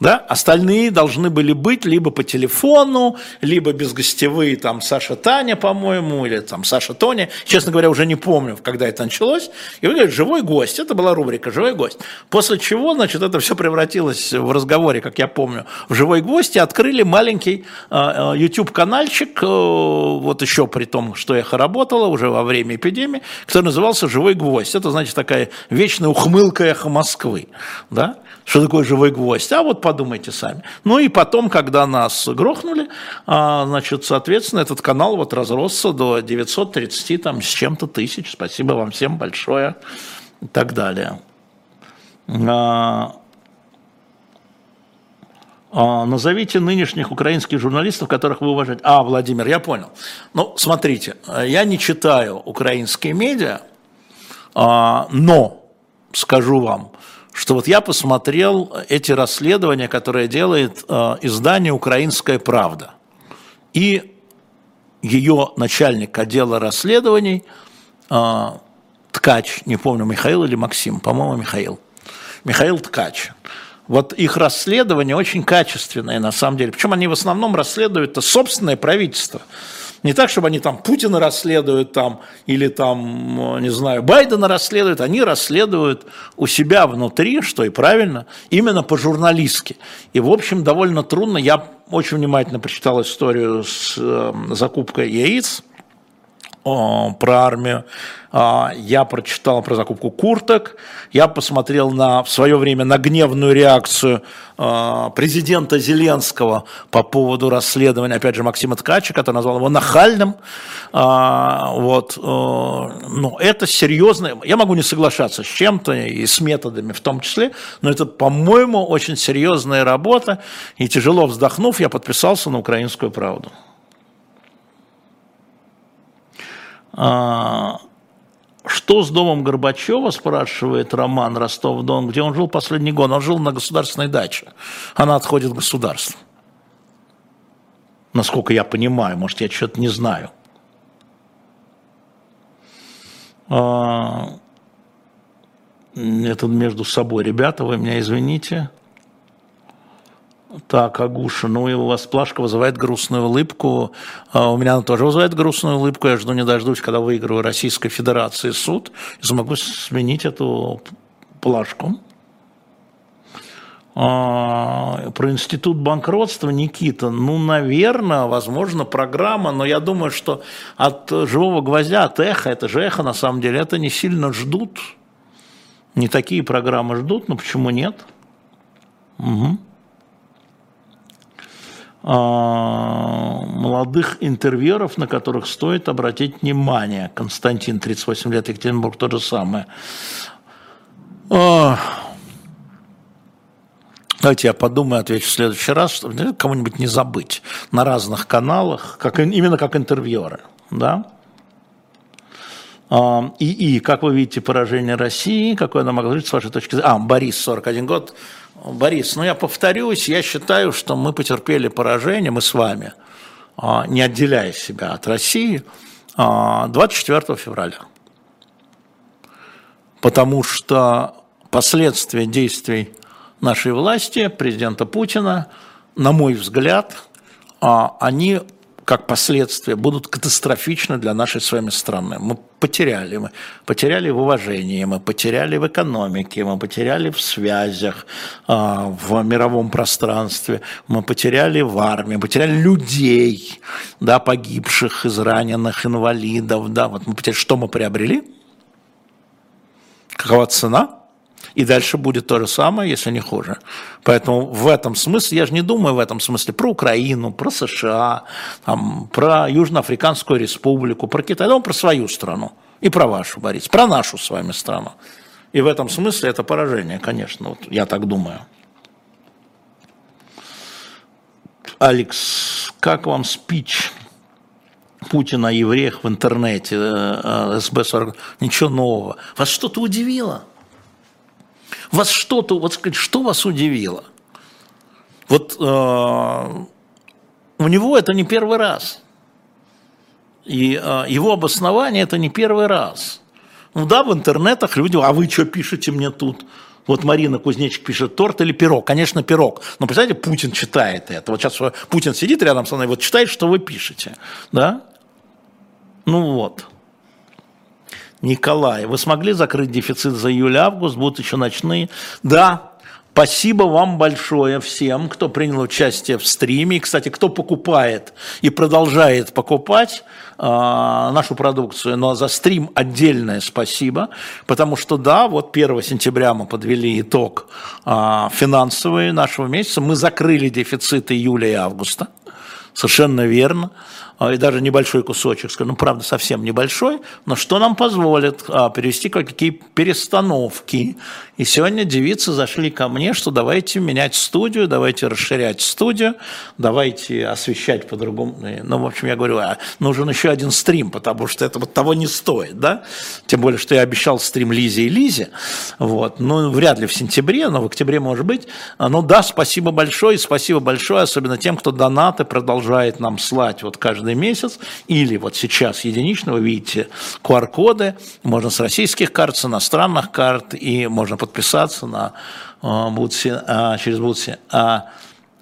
да? Остальные должны были быть либо по телефону, либо безгостевые, там, Саша Таня, по-моему, или там Саша Тоня. Честно говоря, уже не помню, когда это началось. И вы говорите, живой гость. Это была рубрика «Живой гость». После чего, значит, это все превратилось в разговоре, как я помню, в «Живой гость» и открыли маленький а, а, YouTube-канальчик, э, вот еще при том, что эхо работало уже во время эпидемии, который назывался «Живой гвоздь». Это, значит, такая вечная ухмылка эхо Москвы, да? Что такое живой гвоздь? А вот подумайте сами. Ну и потом, когда нас грохнули, а, значит, соответственно, этот канал вот разросся до 930 там с чем-то тысяч. Спасибо вам всем большое и так далее. А, а, назовите нынешних украинских журналистов, которых вы уважаете. А, Владимир, я понял. Ну, смотрите, я не читаю украинские медиа, но скажу вам, что вот я посмотрел эти расследования, которые делает э, издание «Украинская правда». И ее начальник отдела расследований, э, Ткач, не помню, Михаил или Максим, по-моему, Михаил. Михаил Ткач. Вот их расследование очень качественное на самом деле. Причем они в основном расследуют собственное правительство. Не так, чтобы они там Путина расследуют там, или там, не знаю, Байдена расследуют, они расследуют у себя внутри, что и правильно, именно по-журналистски. И, в общем, довольно трудно. Я очень внимательно прочитал историю с э, закупкой яиц, про армию, а, я прочитал про закупку курток, я посмотрел на, в свое время на гневную реакцию а, президента Зеленского по поводу расследования, опять же, Максима Ткача, который назвал его нахальным. А, вот. Ну, это серьезно. Я могу не соглашаться с чем-то и с методами в том числе, но это, по-моему, очень серьезная работа. И тяжело вздохнув, я подписался на «Украинскую правду». Что с домом Горбачева, спрашивает Роман Ростов-Дон, где он жил последний год? Он жил на государственной даче. Она отходит государству. Насколько я понимаю, может, я что-то не знаю. А, это между собой. Ребята, вы меня извините. Так, Агуша, ну и у вас плашка вызывает грустную улыбку. А у меня она тоже вызывает грустную улыбку. Я жду не дождусь, когда выиграю Российской Федерации суд и смогу сменить эту плашку. А, про институт банкротства, Никита, ну, наверное, возможно, программа, но я думаю, что от живого гвоздя, от эха, это же эхо, на самом деле, это не сильно ждут. Не такие программы ждут, но почему нет? Угу. А, молодых интервьюеров, на которых стоит обратить внимание. Константин, 38 лет, Екатеринбург, то же самое. А, давайте я подумаю, отвечу в следующий раз, чтобы кому-нибудь не забыть. На разных каналах, как, именно как интервьюеры. Да? А, и, и, как вы видите, поражение России, какое она могла быть с вашей точки зрения? А, Борис, 41 год, Борис, ну я повторюсь, я считаю, что мы потерпели поражение, мы с вами, а, не отделяя себя от России, 24 а, февраля. Потому что последствия действий нашей власти, президента Путина, на мой взгляд, а, они как последствия будут катастрофичны для нашей с вами страны. Мы потеряли, мы потеряли в уважении, мы потеряли в экономике, мы потеряли в связях, а, в мировом пространстве, мы потеряли в армии, потеряли людей, да, погибших, израненных, инвалидов, да, вот мы потеряли, что мы приобрели? Какова цена? И дальше будет то же самое, если не хуже. Поэтому в этом смысле, я же не думаю в этом смысле про Украину, про США, там, про Южноафриканскую республику, про Китай, я думаю про свою страну и про вашу, Борис, про нашу с вами страну. И в этом смысле это поражение, конечно, вот я так думаю. Алекс, как вам спич Путина о евреях в интернете, э, э, СБ-40? Ничего нового. Вас что-то удивило? Вас что-то, вот сказать, что вас удивило? Вот э, у него это не первый раз. И э, его обоснование это не первый раз. Ну да, в интернетах люди, а вы что пишете мне тут? Вот Марина Кузнечик пишет торт или пирог. Конечно, пирог. Но представляете, Путин читает это. Вот сейчас Путин сидит рядом со мной, вот читает, что вы пишете. Да? Ну вот. Николай, вы смогли закрыть дефицит за июль-август, будут еще ночные? Да, Спасибо вам большое всем, кто принял участие в стриме. Кстати, кто покупает и продолжает покупать э, нашу продукцию. Но за стрим отдельное спасибо, потому что, да, вот 1 сентября мы подвели итог э, финансовый нашего месяца. Мы закрыли дефицит июля и августа. Совершенно верно. А, и даже небольшой кусочек, ну, правда, совсем небольшой, но что нам позволит а, перевести какие перестановки. И сегодня девицы зашли ко мне, что давайте менять студию, давайте расширять студию, давайте освещать по-другому. Ну, в общем, я говорю, а нужен еще один стрим, потому что это вот того не стоит, да? Тем более, что я обещал стрим Лизе и Лизе, вот, ну, вряд ли в сентябре, но в октябре может быть. Ну, да, спасибо большое, спасибо большое, особенно тем, кто донаты продолжает нам слать вот каждый каждый месяц, или вот сейчас единично, вы видите QR-коды, можно с российских карт, с иностранных карт, и можно подписаться на Бутси, э, а, через Бутси. А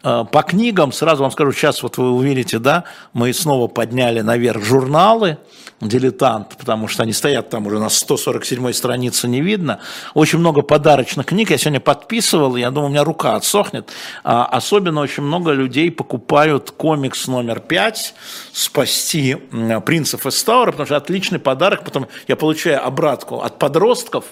по книгам, сразу вам скажу, сейчас вот вы увидите, да, мы снова подняли наверх журналы, дилетант, потому что они стоят там уже на 147 странице, не видно. Очень много подарочных книг, я сегодня подписывал, я думаю, у меня рука отсохнет. А, особенно очень много людей покупают комикс номер 5 «Спасти принцев из Таура», потому что отличный подарок, потом я получаю обратку от подростков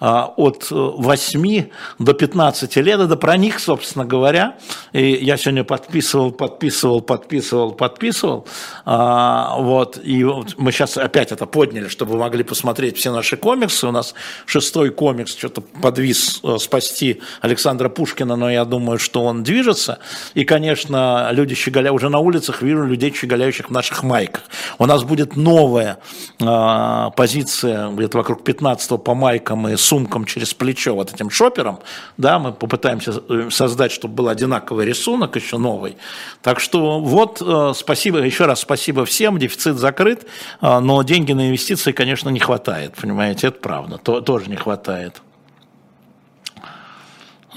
а, от 8 до 15 лет, это про них, собственно говоря, и я сегодня подписывал, подписывал, подписывал, подписывал. А, вот, и вот мы сейчас опять это подняли, чтобы вы могли посмотреть все наши комиксы. У нас шестой комикс что-то подвис э, спасти Александра Пушкина, но я думаю, что он движется. И, конечно, люди щеголя уже на улицах вижу людей, щеголяющих в наших майках. У нас будет новая э, позиция где-то вокруг 15 по майкам и сумкам через плечо вот этим шопером. Да, мы попытаемся э, создать, чтобы был одинаковый рисунок еще новый. Так что вот, э, спасибо, еще раз спасибо всем, дефицит закрыт, э, но деньги на инвестиции, конечно, не хватает, понимаете, это правда, то, тоже не хватает.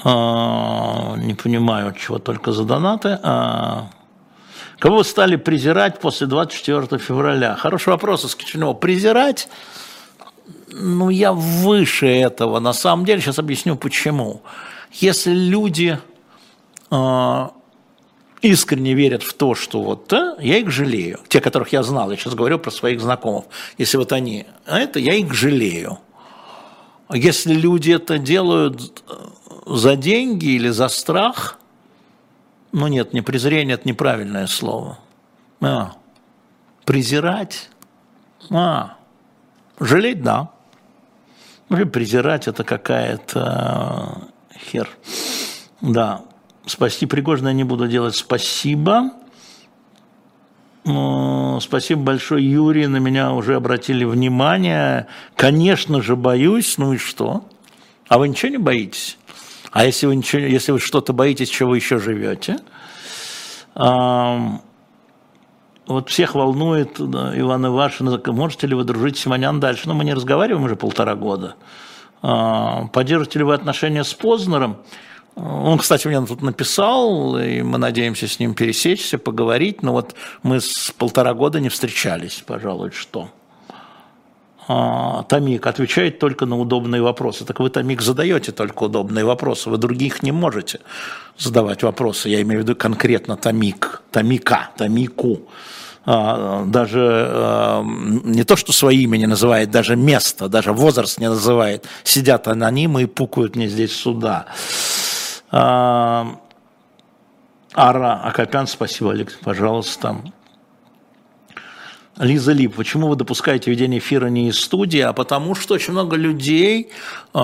А, не понимаю, чего только за донаты. А, кого вы стали презирать после 24 февраля? Хороший вопрос из Кичинева. Презирать? Ну, я выше этого. На самом деле, сейчас объясню почему. Если люди искренне верят в то, что вот э, я их жалею, те, которых я знал, я сейчас говорю про своих знакомых, если вот они, а это я их жалею. Если люди это делают э, за деньги или за страх, ну нет, не презрение, это неправильное слово. А, презирать, а, жалеть, да. Вообще презирать это какая-то э, хер. Да, спасти Пригожина я не буду делать. Спасибо. Спасибо большое, Юрий, на меня уже обратили внимание. Конечно же, боюсь, ну и что? А вы ничего не боитесь? А если вы, ничего, если вы что-то боитесь, чего вы еще живете? Вот всех волнует да, Иван Ивашин, можете ли вы дружить с Симонян дальше? Ну, мы не разговариваем уже полтора года. Поддерживаете ли вы отношения с Познером? Он, кстати, мне тут написал, и мы надеемся с ним пересечься, поговорить, но вот мы с полтора года не встречались, пожалуй, что. А, Томик отвечает только на удобные вопросы. Так вы, Томик, задаете только удобные вопросы, вы других не можете задавать вопросы. Я имею в виду конкретно Томик, Томика, Томику. А, даже а, не то, что свои имя не называет, даже место, даже возраст не называет. Сидят анонимы и пукают мне здесь сюда. Ара Акопян, спасибо, Олег, пожалуйста. Лиза Лип, почему вы допускаете ведение эфира не из студии? А потому что очень много людей э,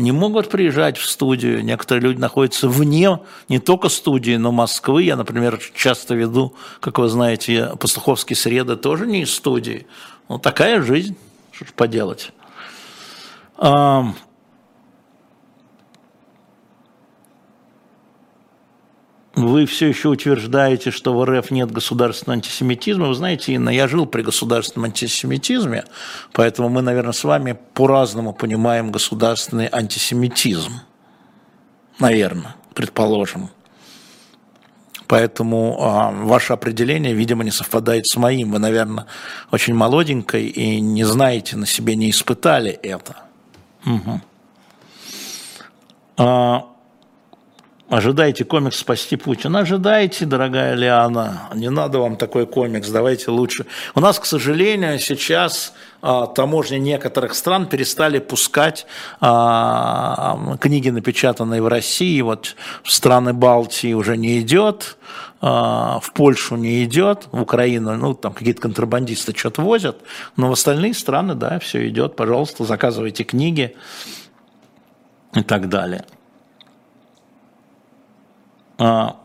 не могут приезжать в студию. Некоторые люди находятся вне не только студии, но Москвы. Я, например, часто веду, как вы знаете, пастуховские среды тоже не из студии. Ну, такая жизнь, что ж поделать. Вы все еще утверждаете, что в РФ нет государственного антисемитизма. Вы знаете, Инна, я жил при государственном антисемитизме, поэтому мы, наверное, с вами по-разному понимаем государственный антисемитизм. Наверное, предположим. Поэтому а, ваше определение, видимо, не совпадает с моим. Вы, наверное, очень молоденькой и не знаете, на себе не испытали это. Угу. А, Ожидайте комикс «Спасти Путина». Ожидайте, дорогая Лиана. Не надо вам такой комикс, давайте лучше. У нас, к сожалению, сейчас а, таможни некоторых стран перестали пускать а, книги, напечатанные в России. Вот в страны Балтии уже не идет, а, в Польшу не идет, в Украину, ну, там какие-то контрабандисты что-то возят, но в остальные страны, да, все идет. Пожалуйста, заказывайте книги и так далее. А,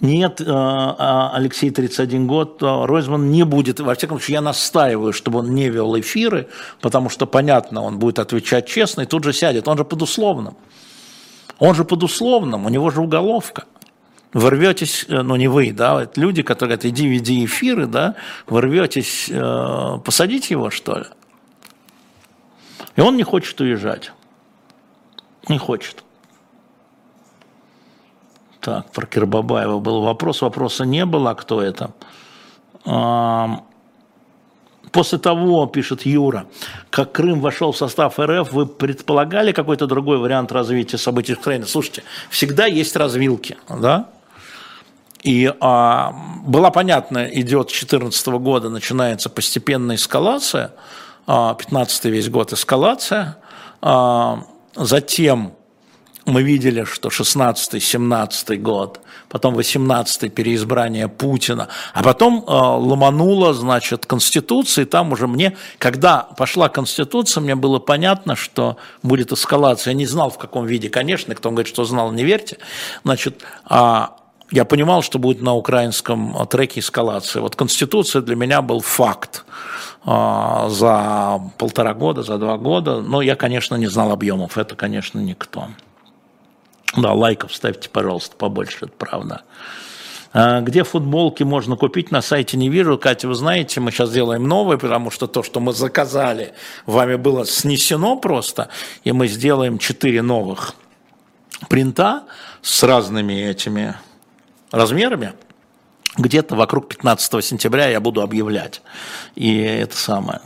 нет, а, а, Алексей 31 год, Ройзман не будет, во всяком случае, я настаиваю, чтобы он не вел эфиры, потому что, понятно, он будет отвечать честно и тут же сядет, он же под условным. Он же под условным, у него же уголовка. Вы рветесь, э, ну не вы, да, это люди, которые говорят, иди веди эфиры, да, вы рветесь э, посадить его, что ли? И он не хочет уезжать. Не хочет. Так, про Кирбабаева был вопрос, вопроса не было, а кто это? После того, пишет Юра, как Крым вошел в состав РФ, вы предполагали какой-то другой вариант развития событий в Украине? Слушайте, всегда есть развилки, да? И а, была понятна, идет с 2014 года, начинается постепенная эскалация, а, 15 весь год эскалация, а, затем мы видели, что 16-17 год, потом 18 переизбрание Путина, а потом э, ломанула, значит, Конституция, и там уже мне, когда пошла Конституция, мне было понятно, что будет эскалация. Я не знал, в каком виде, конечно, кто говорит, что знал, не верьте. Значит, а я понимал, что будет на украинском треке эскалация. Вот Конституция для меня был факт а, за полтора года, за два года. Но я, конечно, не знал объемов. Это, конечно, никто. Да, лайков ставьте, пожалуйста, побольше, это правда. А где футболки можно купить, на сайте не вижу. Катя, вы знаете, мы сейчас делаем новые, потому что то, что мы заказали, вами было снесено просто, и мы сделаем четыре новых принта с разными этими размерами. Где-то вокруг 15 сентября я буду объявлять. И это самое.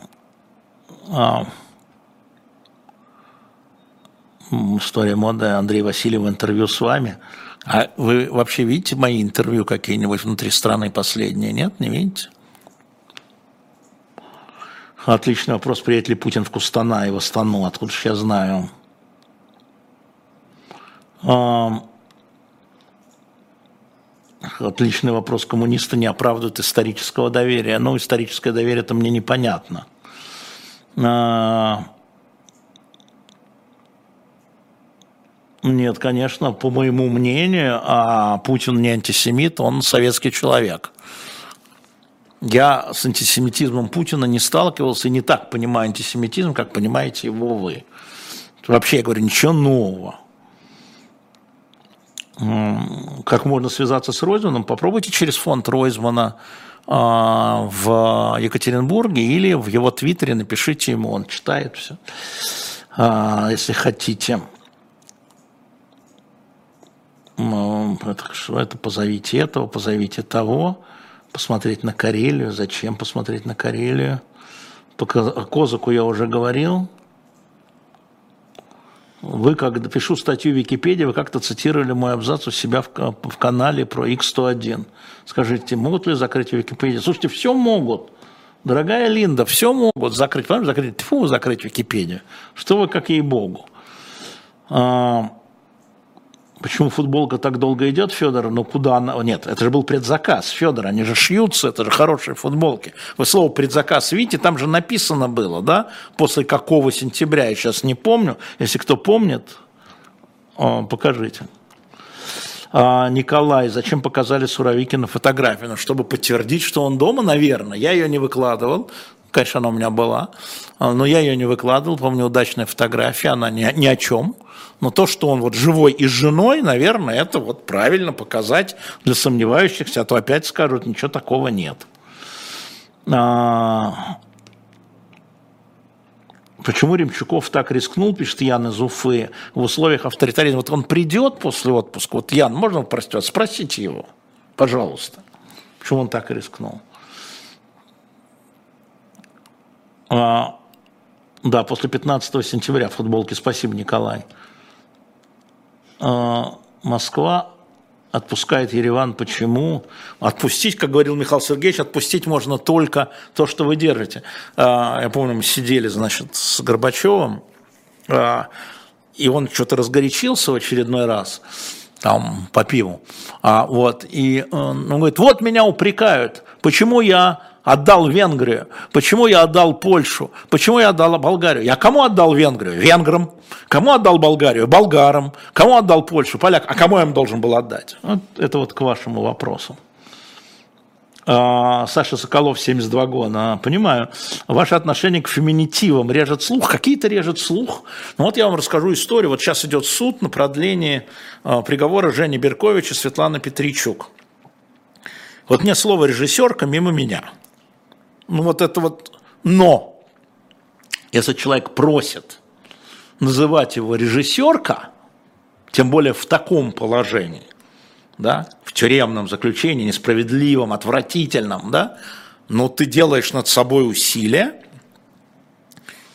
А, история моды Андрей Васильев интервью с вами. А вы вообще видите мои интервью какие-нибудь внутри страны последние? Нет, не видите? Отличный вопрос, приедет ли Путин в Кустана и в Астану, откуда же я знаю. Отличный вопрос. Коммунисты не оправдывают исторического доверия. Ну, историческое доверие это мне непонятно. Нет, конечно, по моему мнению, а Путин не антисемит, он советский человек. Я с антисемитизмом Путина не сталкивался и не так понимаю антисемитизм, как понимаете его вы. Вообще, я говорю, ничего нового. Как можно связаться с Ройзманом? Попробуйте через фонд Ройзмана а, в Екатеринбурге или в его твиттере напишите ему, он читает все, а, если хотите. Это, это позовите этого, позовите того, посмотреть на Карелию. Зачем посмотреть на Карелию? Только о Козаку я уже говорил. Вы, когда пишу статью в Википедии, вы как-то цитировали мой абзац у себя в, в канале про X101. Скажите, могут ли закрыть Википедию? Слушайте, все могут. Дорогая Линда, все могут закрыть. Понимаете, закрыть, тьфу, закрыть Википедию. Что вы, как ей-богу. А, Почему футболка так долго идет, Федор? Ну куда она? Нет, это же был предзаказ, Федор, они же шьются, это же хорошие футболки. Вы слово предзаказ видите, там же написано было, да? После какого сентября, я сейчас не помню. Если кто помнит, покажите. А, Николай, зачем показали Суровикина фотографию? Ну, чтобы подтвердить, что он дома, наверное. Я ее не выкладывал, конечно, она у меня была, но я ее не выкладывал, помню, удачная фотография, она ни, ни о чем. Но то, что он вот живой и с женой, наверное, это вот правильно показать для сомневающихся, а то опять скажут, ничего такого нет. А... Почему Ремчуков так рискнул, пишет Ян из Уфы, в условиях авторитаризма? Вот он придет после отпуска, вот Ян, можно простите, спросите его, пожалуйста, почему он так рискнул? А, да, после 15 сентября в футболке. Спасибо, Николай. А, Москва отпускает Ереван. Почему? Отпустить, как говорил Михаил Сергеевич, отпустить можно только то, что вы держите. А, я помню, мы сидели, значит, с Горбачевым, а, и он что-то разгорячился в очередной раз, там, по пиву. Вот, и он говорит, вот меня упрекают, почему я отдал Венгрию? Почему я отдал Польшу? Почему я отдал Болгарию? Я кому отдал Венгрию? Венграм. Кому отдал Болгарию? Болгарам. Кому отдал Польшу? Поляк. А кому я им должен был отдать? Вот это вот к вашему вопросу. А, Саша Соколов, 72 года. Понимаю. Ваше отношение к феминитивам режет слух. Какие-то режет слух. Ну вот я вам расскажу историю. Вот сейчас идет суд на продление а, приговора Жени Берковича и Светланы Петричук. Вот мне слово режиссерка мимо меня – ну вот это вот «но». Если человек просит называть его режиссерка, тем более в таком положении, да, в тюремном заключении, несправедливом, отвратительном, да, но ты делаешь над собой усилия,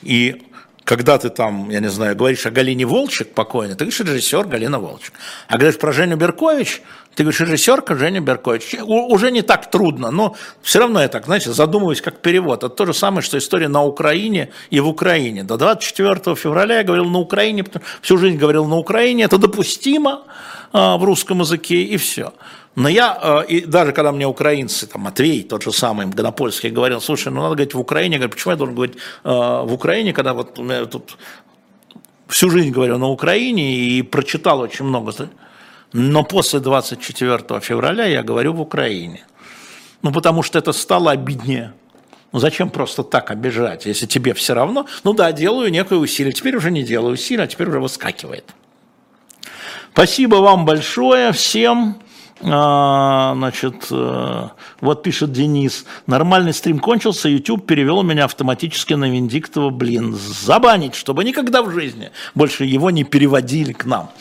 и когда ты там, я не знаю, говоришь о Галине Волчек покойной, ты говоришь режиссер Галина Волчек. А говоришь про Женю Беркович, ты говоришь режиссерка Женя Беркович. Уже не так трудно, но все равно я так, знаете, задумываюсь как перевод. Это то же самое, что история на Украине и в Украине. До 24 февраля я говорил на Украине, всю жизнь говорил на Украине, это допустимо а, в русском языке и все. Но я, а, и даже когда мне украинцы, там, Матвей, тот же самый, Гонопольский, говорил, слушай, ну надо говорить в Украине, я говорю, почему я должен говорить э, в Украине, когда вот у меня тут всю жизнь говорю на Украине и прочитал очень много. Но после 24 февраля я говорю в Украине. Ну, потому что это стало обиднее. Ну, зачем просто так обижать, если тебе все равно? Ну да, делаю некое усилие. Теперь уже не делаю усилия, а теперь уже выскакивает. Спасибо вам большое всем. А, значит, э, вот пишет Денис, нормальный стрим кончился, YouTube перевел меня автоматически на Виндиктова, блин, забанить, чтобы никогда в жизни больше его не переводили к нам.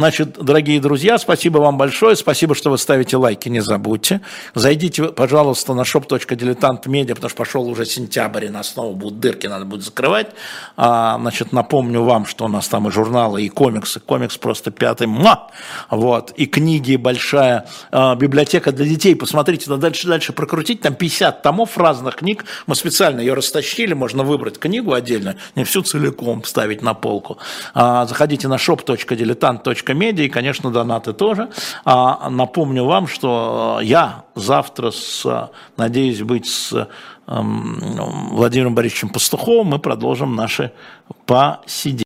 Значит, дорогие друзья, спасибо вам большое, спасибо, что вы ставите лайки, не забудьте. Зайдите, пожалуйста, на shop.diletant.media, потому что пошел уже сентябрь, и нас снова будут дырки, надо будет закрывать. А, значит, напомню вам, что у нас там и журналы, и комиксы, комикс просто пятый, ма! вот, и книги, большая а, библиотека для детей, посмотрите, надо дальше, дальше прокрутить, там 50 томов разных книг, мы специально ее растащили, можно выбрать книгу отдельно, не всю целиком ставить на полку. А, заходите на shop.diletant.media, медиа и, конечно, донаты тоже. А напомню вам, что я завтра, с, надеюсь быть с эм, Владимиром Борисовичем Пастуховым, мы продолжим наши посидения.